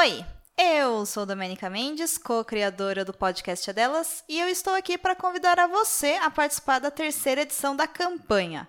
Oi, eu sou Domenica Mendes, co-criadora do podcast Delas, e eu estou aqui para convidar a você a participar da terceira edição da campanha.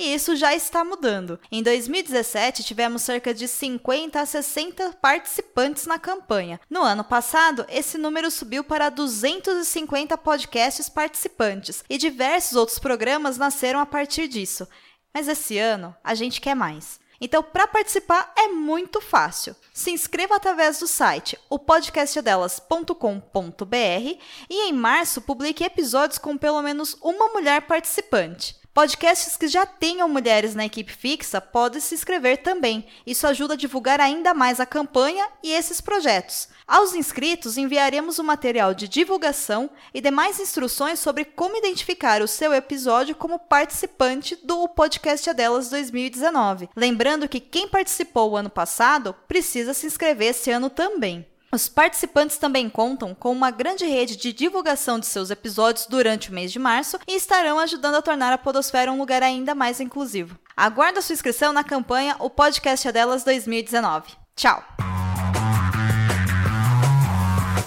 E isso já está mudando. Em 2017, tivemos cerca de 50 a 60 participantes na campanha. No ano passado, esse número subiu para 250 podcasts participantes, e diversos outros programas nasceram a partir disso. Mas esse ano, a gente quer mais. Então, para participar é muito fácil. Se inscreva através do site opodcastdelas.com.br e em março publique episódios com pelo menos uma mulher participante. Podcasts que já tenham mulheres na equipe fixa podem se inscrever também. Isso ajuda a divulgar ainda mais a campanha e esses projetos. Aos inscritos, enviaremos o um material de divulgação e demais instruções sobre como identificar o seu episódio como participante do Podcast Adelas 2019. Lembrando que quem participou o ano passado precisa se inscrever esse ano também. Os participantes também contam com uma grande rede de divulgação de seus episódios durante o mês de março e estarão ajudando a tornar a Podosfera um lugar ainda mais inclusivo. Aguarda sua inscrição na campanha O Podcast é Delas 2019. Tchau!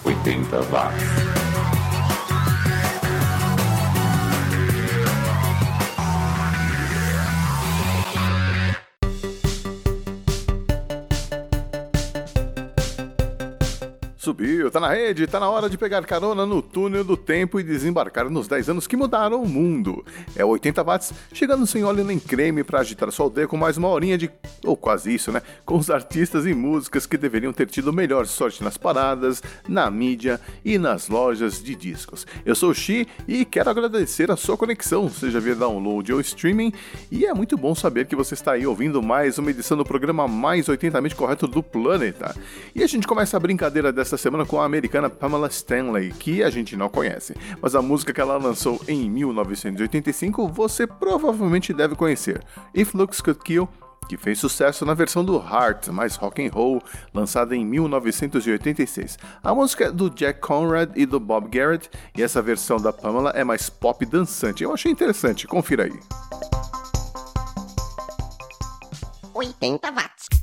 80 watts. Subiu, tá na rede, tá na hora de pegar carona no túnel do tempo e desembarcar nos 10 anos que mudaram o mundo. É 80 watts, chegando sem óleo nem creme para agitar sua aldeia com mais uma horinha de. ou quase isso, né? Com os artistas e músicas que deveriam ter tido melhor sorte nas paradas, na mídia e nas lojas de discos. Eu sou o Xi e quero agradecer a sua conexão, seja via download ou streaming, e é muito bom saber que você está aí ouvindo mais uma edição do programa mais 80mente correto do planeta. E a gente começa a brincadeira dessa esta semana com a americana Pamela Stanley, que a gente não conhece, mas a música que ela lançou em 1985 você provavelmente deve conhecer, If Looks Could Kill, que fez sucesso na versão do Heart, mais rock and roll, lançada em 1986. A música é do Jack Conrad e do Bob Garrett, e essa versão da Pamela é mais pop dançante. Eu achei interessante, confira aí. 80 watts.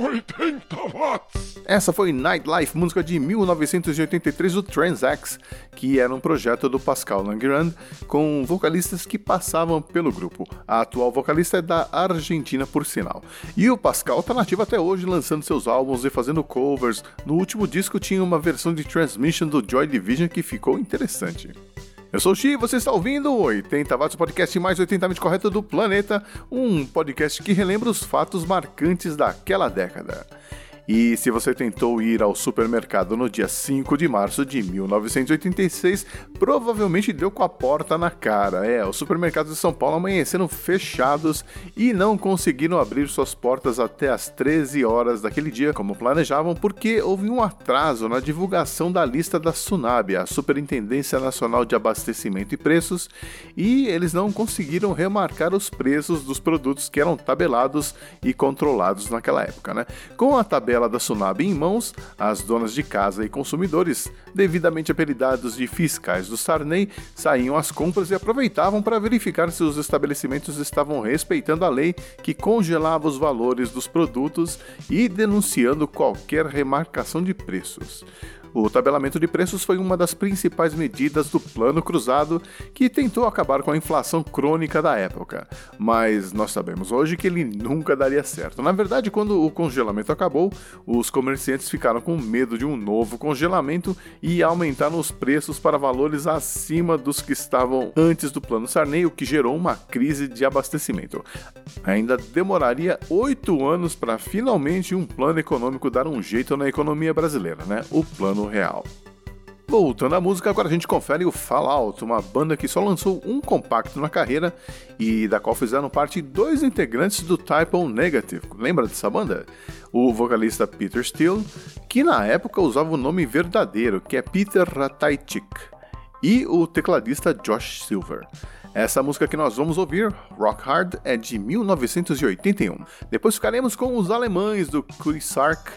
80 watts! Essa foi Nightlife, música de 1983 do Transax, que era um projeto do Pascal Langrand com vocalistas que passavam pelo grupo. A atual vocalista é da Argentina, por sinal. E o Pascal tá nativo até hoje, lançando seus álbuns e fazendo covers. No último disco tinha uma versão de Transmission do Joy Division que ficou interessante. Eu sou o Xi você está ouvindo o 80 Watts, podcast mais 80mente correto do planeta, um podcast que relembra os fatos marcantes daquela década. E se você tentou ir ao supermercado no dia 5 de março de 1986, provavelmente deu com a porta na cara. É, os supermercados de São Paulo amanheceram fechados e não conseguiram abrir suas portas até as 13 horas daquele dia, como planejavam, porque houve um atraso na divulgação da lista da SUNAB, a Superintendência Nacional de Abastecimento e Preços, e eles não conseguiram remarcar os preços dos produtos que eram tabelados e controlados naquela época, né? Com a tabela tabela da Sunab em mãos, as donas de casa e consumidores, devidamente apelidados de fiscais do Sarney, saíam às compras e aproveitavam para verificar se os estabelecimentos estavam respeitando a lei que congelava os valores dos produtos e denunciando qualquer remarcação de preços. O tabelamento de preços foi uma das principais medidas do Plano Cruzado que tentou acabar com a inflação crônica da época, mas nós sabemos hoje que ele nunca daria certo. Na verdade, quando o congelamento acabou, os comerciantes ficaram com medo de um novo congelamento e aumentaram os preços para valores acima dos que estavam antes do Plano Sarney, o que gerou uma crise de abastecimento. Ainda demoraria oito anos para finalmente um plano econômico dar um jeito na economia brasileira, né? O Plano no real. Voltando à música, agora a gente confere o Fallout, uma banda que só lançou um compacto na carreira e da qual fizeram parte dois integrantes do Type O Negative. Lembra dessa banda? O vocalista Peter Steele, que na época usava o nome verdadeiro, que é Peter Ratajczyk, e o tecladista Josh Silver. Essa música que nós vamos ouvir, Rock Hard, é de 1981. Depois ficaremos com os alemães do Chris Sark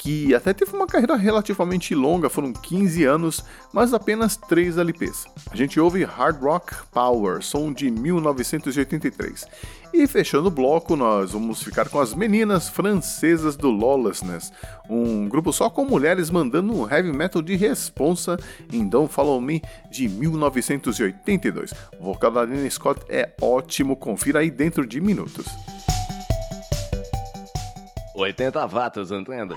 que até teve uma carreira relativamente longa, foram 15 anos, mas apenas 3 LPs. A gente ouve Hard Rock Power, som de 1983. E fechando o bloco, nós vamos ficar com as meninas francesas do Lawlessness, um grupo só com mulheres mandando um heavy metal de responsa em Don't Follow Me de 1982. O vocal da Lena Scott é ótimo, confira aí dentro de minutos. 80 watts, entenda?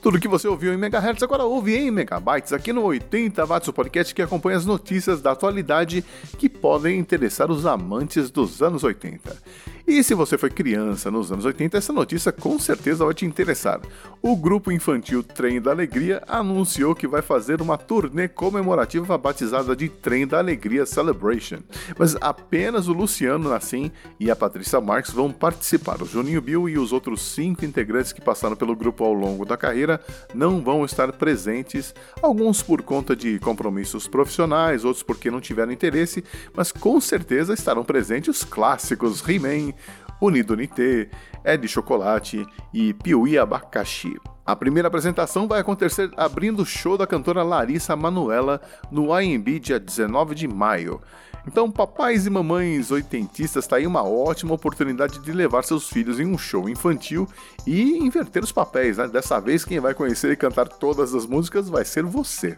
Tudo que você ouviu em megahertz agora ouve em megabytes aqui no 80 watts, o podcast que acompanha as notícias da atualidade que podem interessar os amantes dos anos 80. E se você foi criança nos anos 80, essa notícia com certeza vai te interessar. O grupo infantil Trem da Alegria anunciou que vai fazer uma turnê comemorativa batizada de Trem da Alegria Celebration. Mas apenas o Luciano Nassim e a Patrícia Marques vão participar. O Juninho Bill e os outros cinco integrantes que passaram pelo grupo ao longo da carreira não vão estar presentes, alguns por conta de compromissos profissionais, outros porque não tiveram interesse, mas com certeza estarão presentes os clássicos He-Man, Unido Unité, Ed Chocolate e Piuí Abacaxi. A primeira apresentação vai acontecer abrindo o show da cantora Larissa Manuela no IMB dia 19 de maio. Então, papais e mamães oitentistas, tá aí uma ótima oportunidade de levar seus filhos em um show infantil e inverter os papéis, né? Dessa vez quem vai conhecer e cantar todas as músicas vai ser você.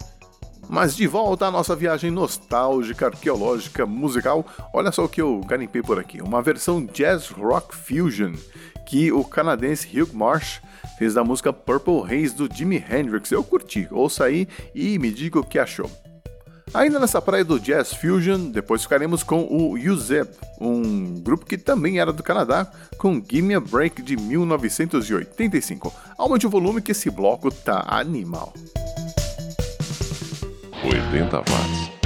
Mas de volta à nossa viagem nostálgica, arqueológica, musical, olha só o que eu garimpei por aqui. Uma versão jazz rock fusion que o canadense Hugh Marsh fez da música Purple Haze do Jimi Hendrix. Eu curti, ouça aí e me diga o que achou. Ainda nessa praia do Jazz Fusion, depois ficaremos com o Yuzeb, um grupo que também era do Canadá, com Gimme a Break de 1985. Aumente o volume que esse bloco tá animal. 80 watts.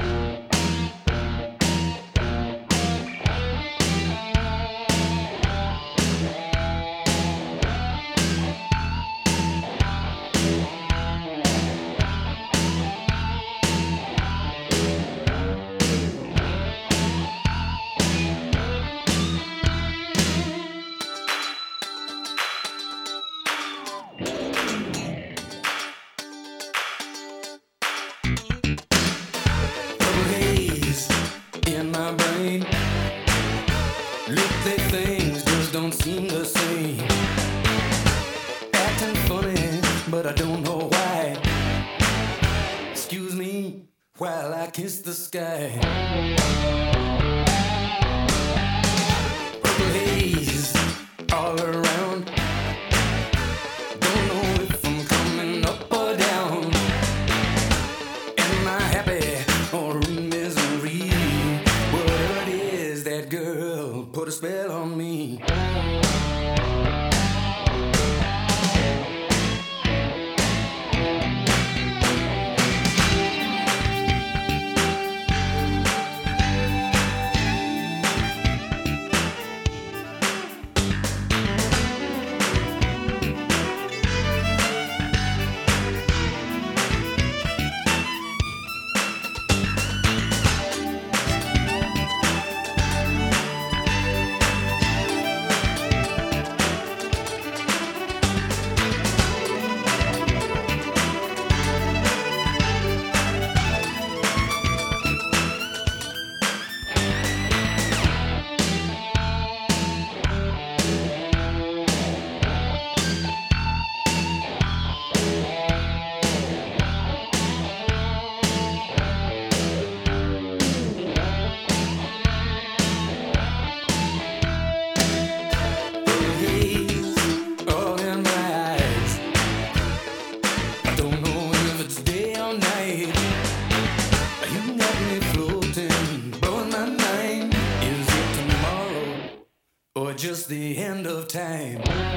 Time.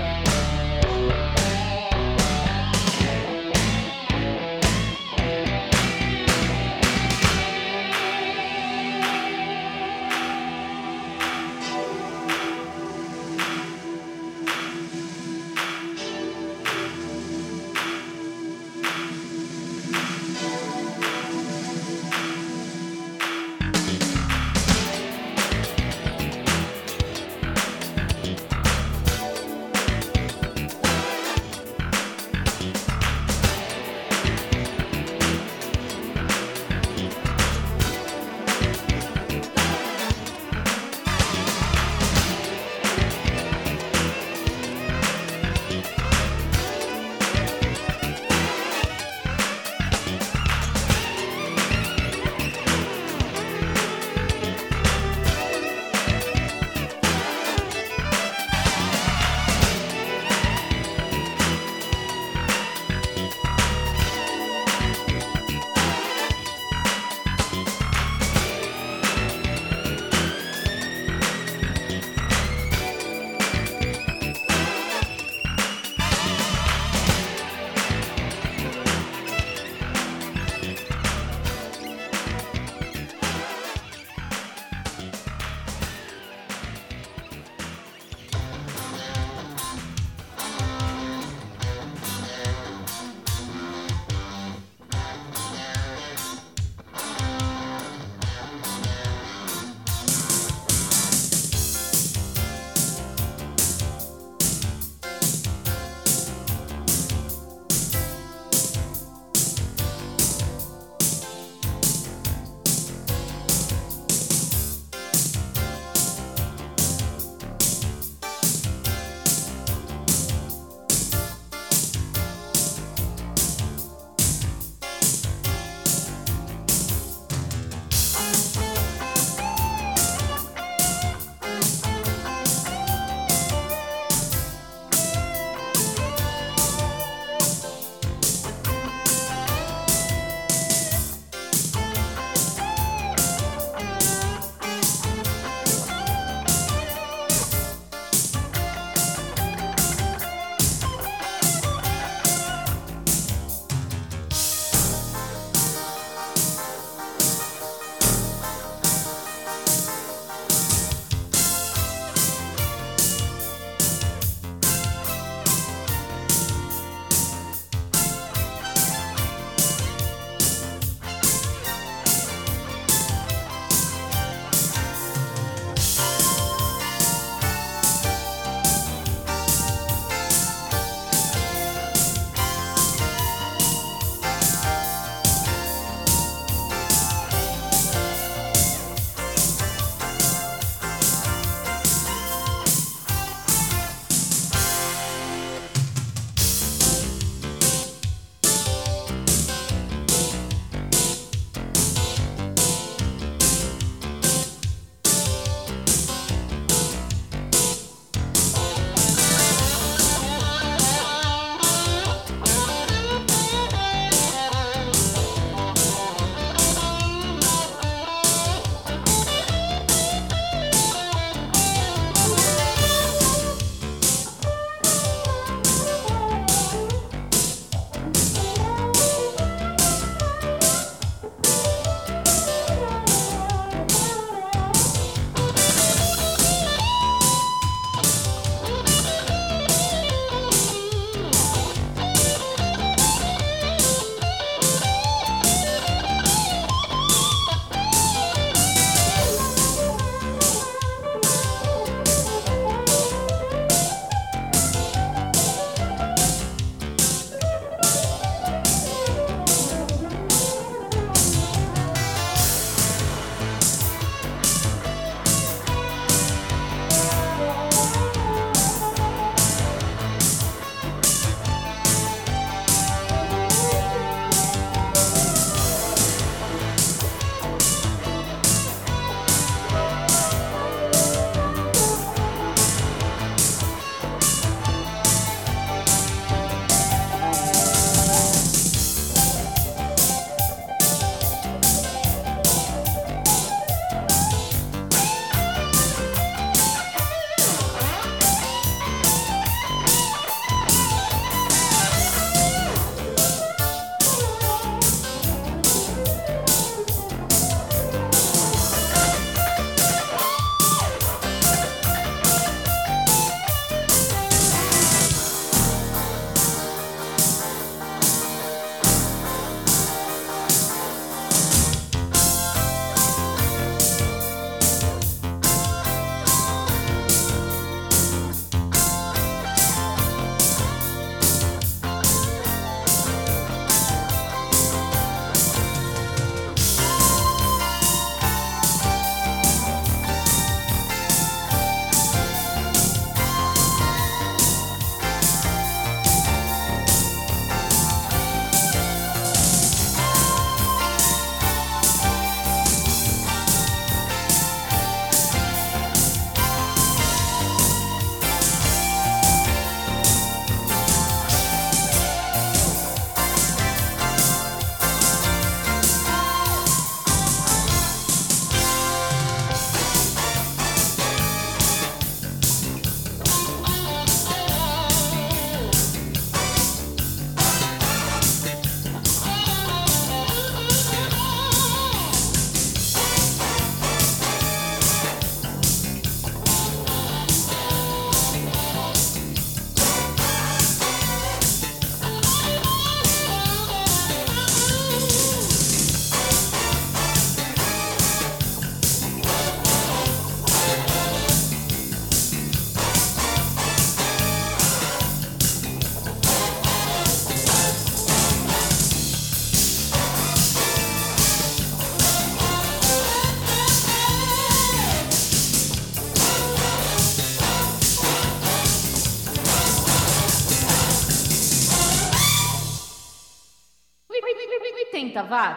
80 watts?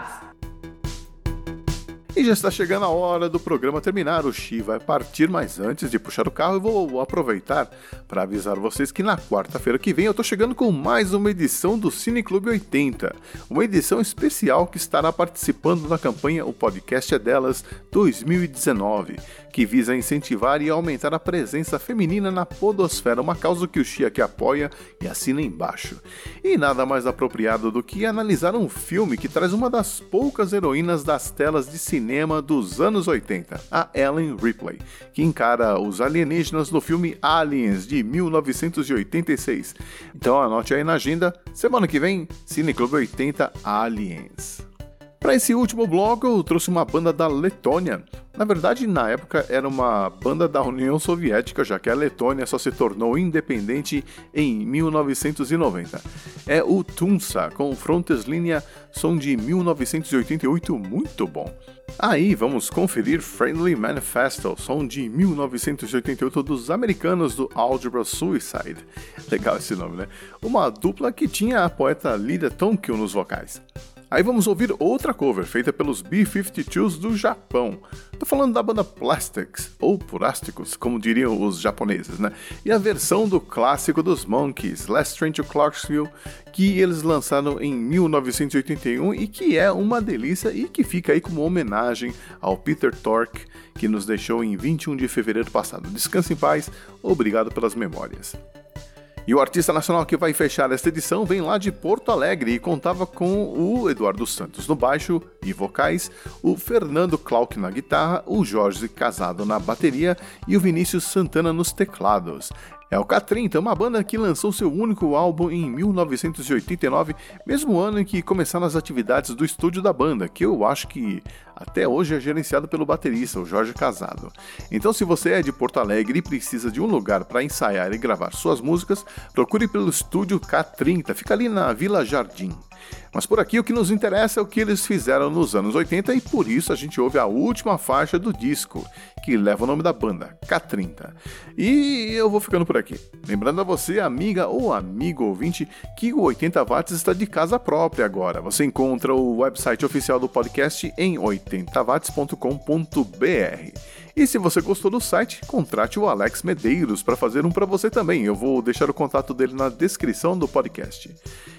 E já está chegando a hora do programa terminar. O Xi vai partir, mas antes de puxar o carro, eu vou aproveitar para avisar vocês que na quarta-feira que vem eu estou chegando com mais uma edição do Cine Clube 80. Uma edição especial que estará participando da campanha O Podcast é Delas 2019, que visa incentivar e aumentar a presença feminina na podosfera, uma causa que o Xi aqui apoia e assina embaixo. E nada mais apropriado do que analisar um filme que traz uma das poucas heroínas das telas de cinema dos anos 80, a Ellen Ripley, que encara os alienígenas no filme Aliens de 1986. Então anote aí na agenda, semana que vem, Cine Clube 80 Aliens. Para esse último bloco, eu trouxe uma banda da Letônia. Na verdade, na época era uma banda da União Soviética, já que a Letônia só se tornou independente em 1990. É o Tunsa, com Fronteslinha, som de 1988, muito bom. Aí vamos conferir Friendly Manifesto, som de 1988 dos americanos do Algebra Suicide. Legal esse nome, né? Uma dupla que tinha a poeta Lydia Tonkio nos vocais. Aí vamos ouvir outra cover feita pelos B-52s do Japão. Tô falando da banda Plastics, ou Plásticos, como diriam os japoneses, né? E a versão do clássico dos Monkeys, Last Train to Clarksville, que eles lançaram em 1981 e que é uma delícia e que fica aí como homenagem ao Peter Tork, que nos deixou em 21 de fevereiro passado. Descanse em paz, obrigado pelas memórias. E o artista nacional que vai fechar esta edição vem lá de Porto Alegre e contava com o Eduardo Santos no baixo e vocais, o Fernando Clark na guitarra, o Jorge Casado na bateria e o Vinícius Santana nos teclados. É o K30, uma banda que lançou seu único álbum em 1989, mesmo ano em que começaram as atividades do estúdio da banda, que eu acho que até hoje é gerenciado pelo baterista, o Jorge Casado. Então, se você é de Porto Alegre e precisa de um lugar para ensaiar e gravar suas músicas, procure pelo estúdio K30, fica ali na Vila Jardim. Mas por aqui o que nos interessa é o que eles fizeram nos anos 80 e por isso a gente ouve a última faixa do disco, que leva o nome da banda, K30. E eu vou ficando por aqui. Lembrando a você, amiga ou amigo ouvinte, que o 80 Watts está de casa própria agora. Você encontra o website oficial do podcast em 80watts.com.br. E se você gostou do site, contrate o Alex Medeiros para fazer um para você também. Eu vou deixar o contato dele na descrição do podcast.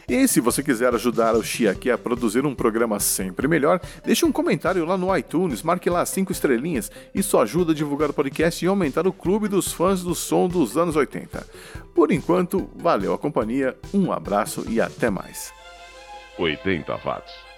E se você quiser ajudar o Xi aqui a produzir um programa sempre melhor, deixe um comentário lá no iTunes, marque lá cinco estrelinhas. Isso ajuda a divulgar o podcast e aumentar o clube dos fãs do som dos anos 80. Por enquanto, valeu a companhia, um abraço e até mais. 80 watts.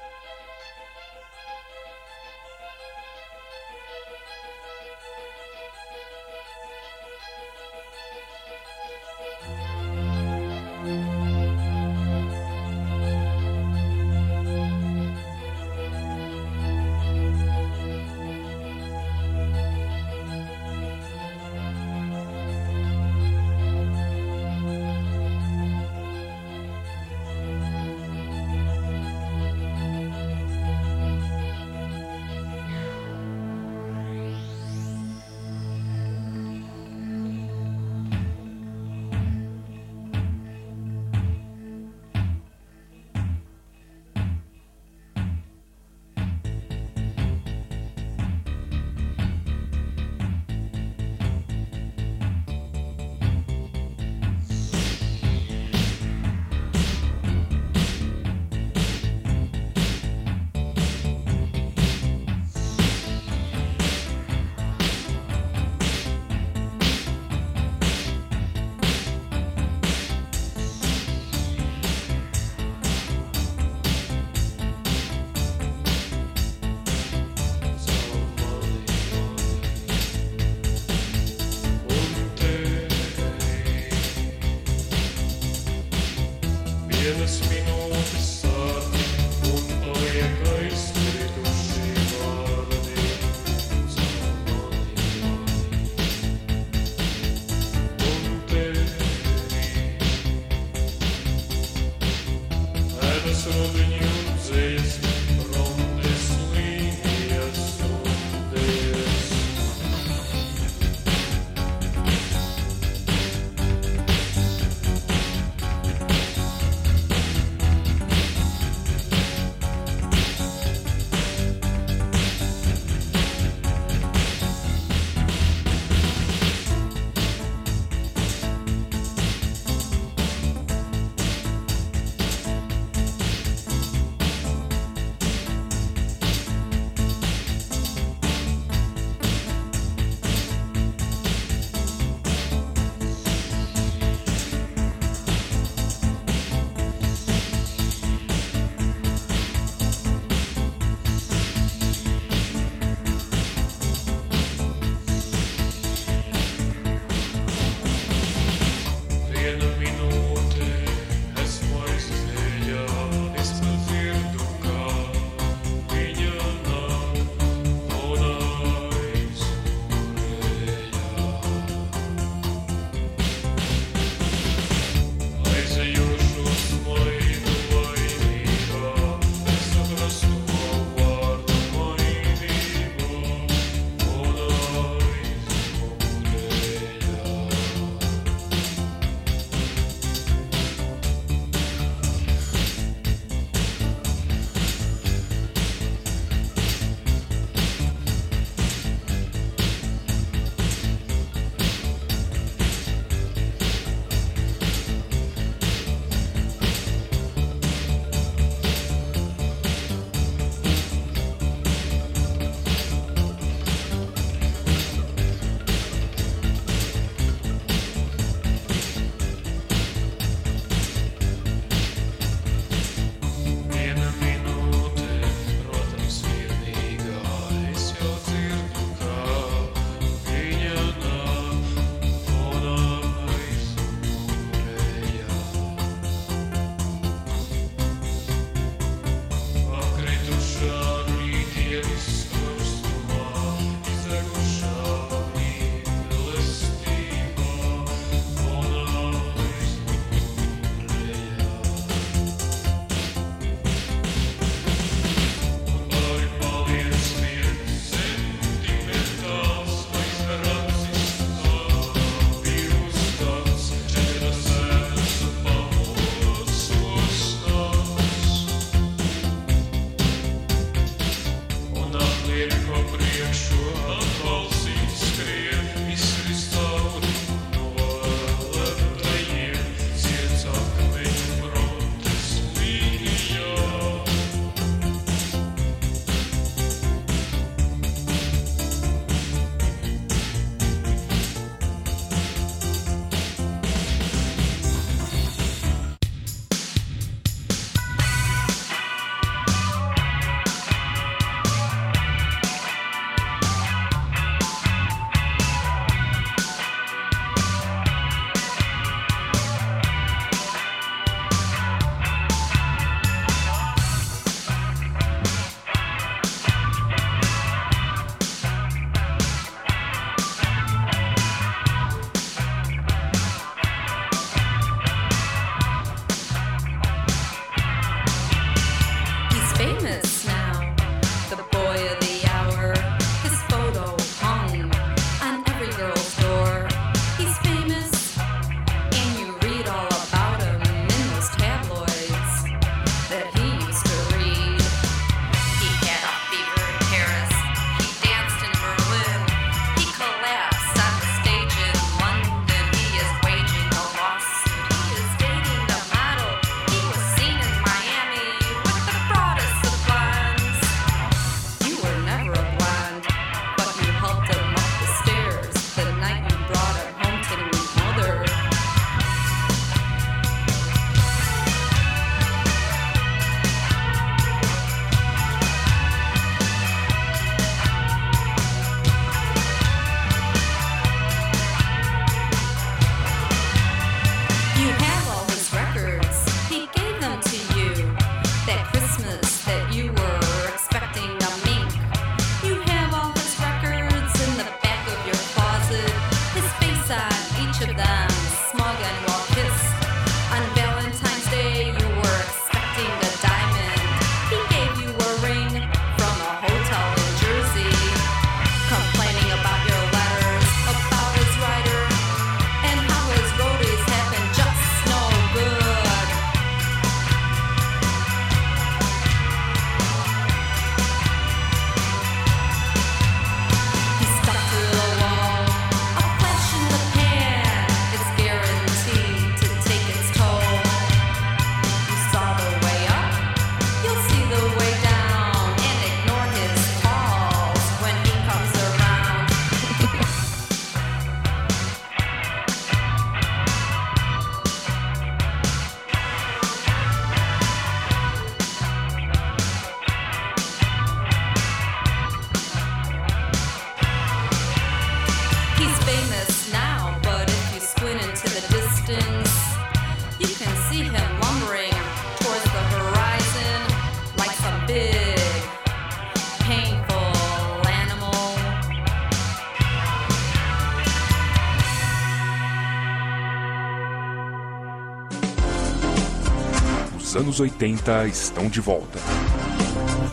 anos 80 estão de volta.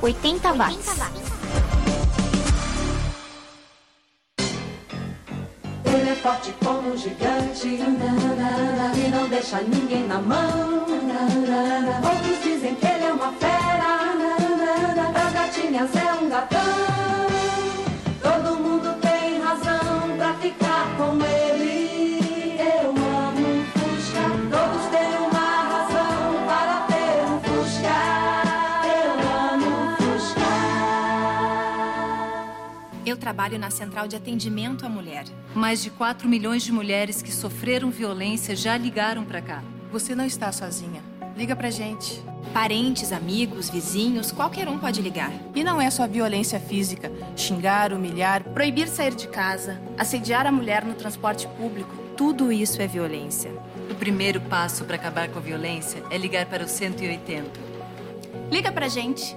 80 watts. Ele é forte como um gigante. E não deixa ninguém na mão. Outros dizem que ele é uma fera. As gatinhas é um gatão. trabalho na Central de Atendimento à Mulher. Mais de 4 milhões de mulheres que sofreram violência já ligaram para cá. Você não está sozinha. Liga pra gente. Parentes, amigos, vizinhos, qualquer um pode ligar. E não é só violência física. Xingar, humilhar, proibir sair de casa, assediar a mulher no transporte público, tudo isso é violência. O primeiro passo para acabar com a violência é ligar para o 180. Liga pra gente.